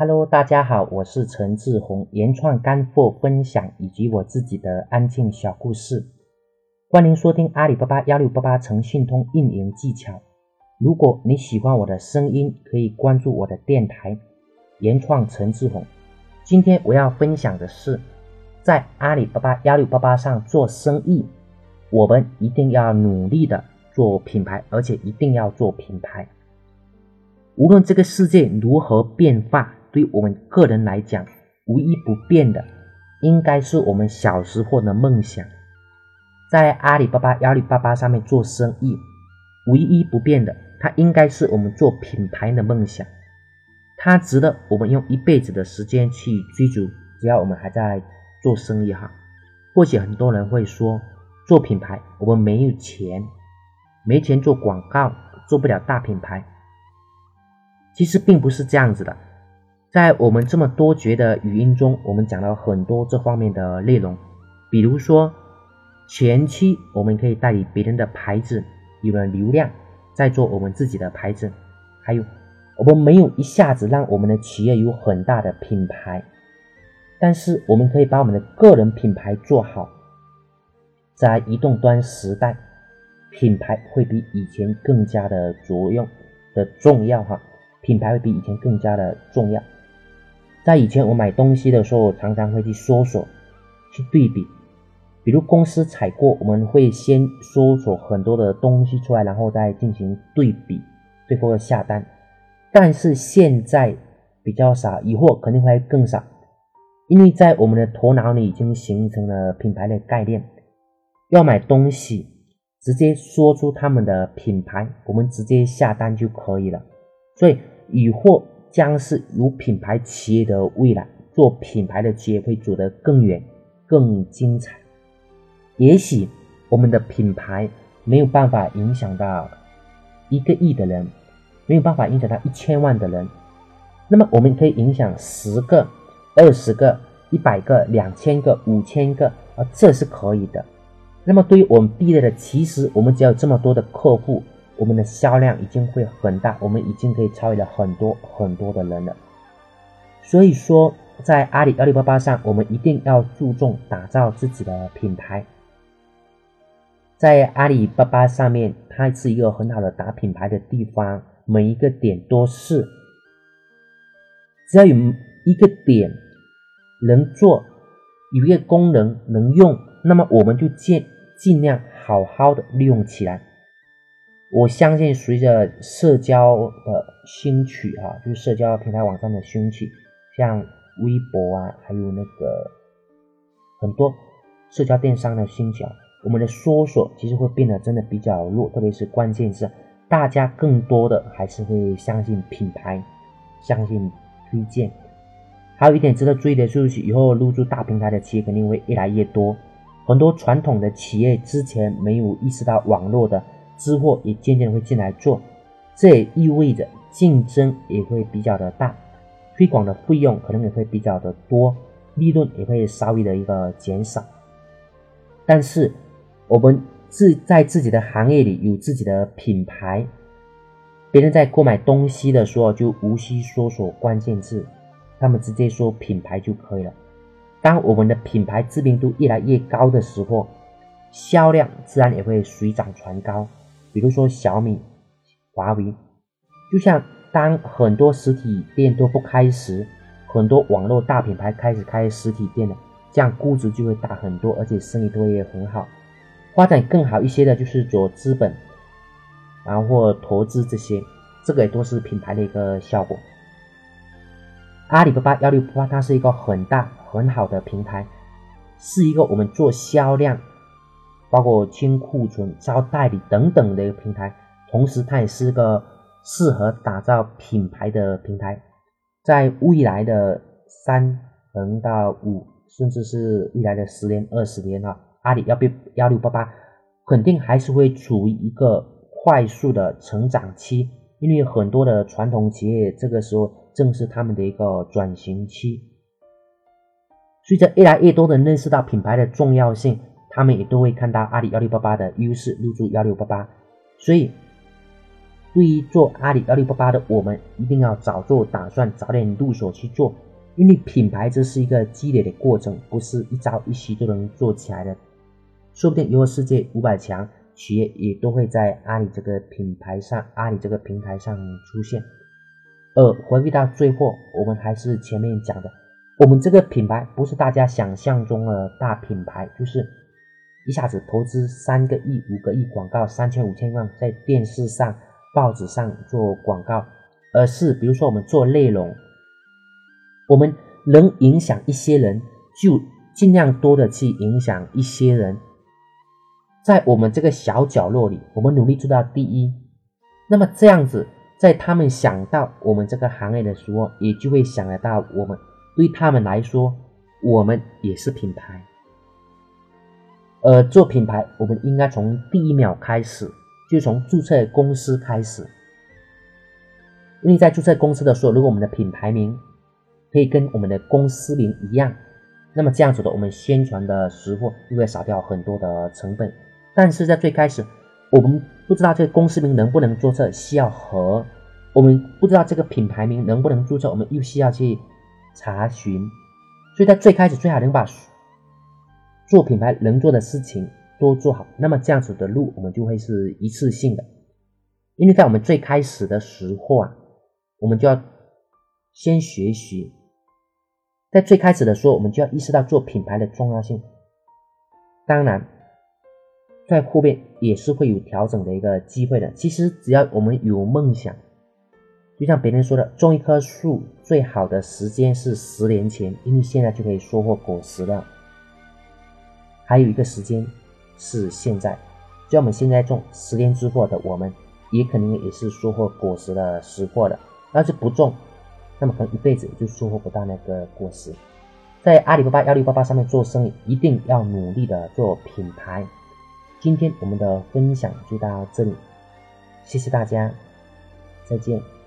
Hello，大家好，我是陈志宏，原创干货分享以及我自己的安静小故事，欢迎收听阿里巴巴幺六八八诚信通运营技巧。如果你喜欢我的声音，可以关注我的电台原创陈志宏。今天我要分享的是，在阿里巴巴幺六八八上做生意，我们一定要努力的做品牌，而且一定要做品牌。无论这个世界如何变化。对我们个人来讲，唯一不变的，应该是我们小时候的梦想。在阿里巴巴、阿里巴巴上面做生意，唯一不变的，它应该是我们做品牌的梦想。它值得我们用一辈子的时间去追逐。只要我们还在做生意哈，或许很多人会说，做品牌我们没有钱，没钱做广告，做不了大品牌。其实并不是这样子的。在我们这么多节的语音中，我们讲了很多这方面的内容，比如说前期我们可以代理别人的牌子，有了流量，再做我们自己的牌子；还有我们没有一下子让我们的企业有很大的品牌，但是我们可以把我们的个人品牌做好。在移动端时代，品牌会比以前更加的作用的重要哈，品牌会比以前更加的重要。在以前，我买东西的时候，常常会去搜索、去对比。比如公司采购，我们会先搜索很多的东西出来，然后再进行对比，最后下单。但是现在比较少，以后肯定会更少，因为在我们的头脑里已经形成了品牌的概念。要买东西，直接说出他们的品牌，我们直接下单就可以了。所以以后。将是有品牌企业的未来，做品牌的企业会走得更远、更精彩。也许我们的品牌没有办法影响到一个亿的人，没有办法影响到一千万的人，那么我们可以影响十个、二十个、一百个、两千个、五千个啊，这是可以的。那么对于我们毕业的，其实我们只要这么多的客户。我们的销量已经会很大，我们已经可以超越了很多很多的人了。所以说，在阿里阿里巴巴上，我们一定要注重打造自己的品牌。在阿里巴巴上面，它是一个很好的打品牌的地方，每一个点都是，只要有一个点能做，有一个功能能用，那么我们就尽尽量好好的利用起来。我相信，随着社交的兴起，哈，就是社交平台网站的兴起，像微博啊，还有那个很多社交电商的兴起，我们的搜索其实会变得真的比较弱，特别是关键字，大家更多的还是会相信品牌，相信推荐。还有一点值得注意的就是，以后入驻大平台的企业肯定会越来越多，很多传统的企业之前没有意识到网络的。知货也渐渐会进来做，这也意味着竞争也会比较的大，推广的费用可能也会比较的多，利润也会稍微的一个减少。但是我们自在自己的行业里有自己的品牌，别人在购买东西的时候就无需搜索关键字，他们直接说品牌就可以了。当我们的品牌知名度越来越高的时候，销量自然也会水涨船高。比如说小米、华为，就像当很多实体店都不开时，很多网络大品牌开始开实体店了，这样估值就会大很多，而且生意都会很好。发展更好一些的就是做资本，然后投资这些，这个也都是品牌的一个效果。阿里巴巴幺六八八它是一个很大很好的平台，是一个我们做销量。包括清库存、招代理等等的一个平台，同时它也是个适合打造品牌的平台。在未来的三能到五，甚至是未来的十年、二十年哈，阿里幺八幺六八八肯定还是会处于一个快速的成长期，因为很多的传统企业这个时候正是他们的一个转型期。随着越来越多的认识到品牌的重要性。他们也都会看到阿里幺六八八的优势，入驻幺六八八。所以，对于做阿里幺六八八的我们，一定要早做打算，早点入手去做。因为品牌这是一个积累的过程，不是一朝一夕就能做起来的。说不定以后世界五百强企业也都会在阿里这个品牌上、阿里这个平台上出现。而回归到最后，我们还是前面讲的，我们这个品牌不是大家想象中的大品牌，就是一下子投资三个亿、五个亿广告，三千五千万在电视上、报纸上做广告，而是比如说我们做内容。我们能影响一些人，就尽量多的去影响一些人，在我们这个小角落里，我们努力做到第一。那么这样子，在他们想到我们这个行业的时候，也就会想得到我们。对他们来说，我们也是品牌。呃，做品牌，我们应该从第一秒开始，就从注册公司开始。因为在注册公司的时候，如果我们的品牌名，可以跟我们的公司名一样，那么这样子的，我们宣传的时候就会少掉很多的成本。但是在最开始，我们不知道这个公司名能不能注册，需要核；我们不知道这个品牌名能不能注册，我们又需要去查询。所以在最开始，最好能把做品牌能做的事情都做好。那么这样子的路，我们就会是一次性的。因为在我们最开始的时候啊，我们就要先学习。在最开始的时候，我们就要意识到做品牌的重要性。当然，在后面也是会有调整的一个机会的。其实只要我们有梦想，就像别人说的，种一棵树最好的时间是十年前，因为现在就可以收获果实了。还有一个时间是现在，只要我们现在种，十年之后的我们也肯定也是收获果实的时货的。要是不种，那么可能一辈子就收获不到那个果实。在阿里巴巴幺六八八上面做生意，一定要努力的做品牌。今天我们的分享就到这里，谢谢大家，再见。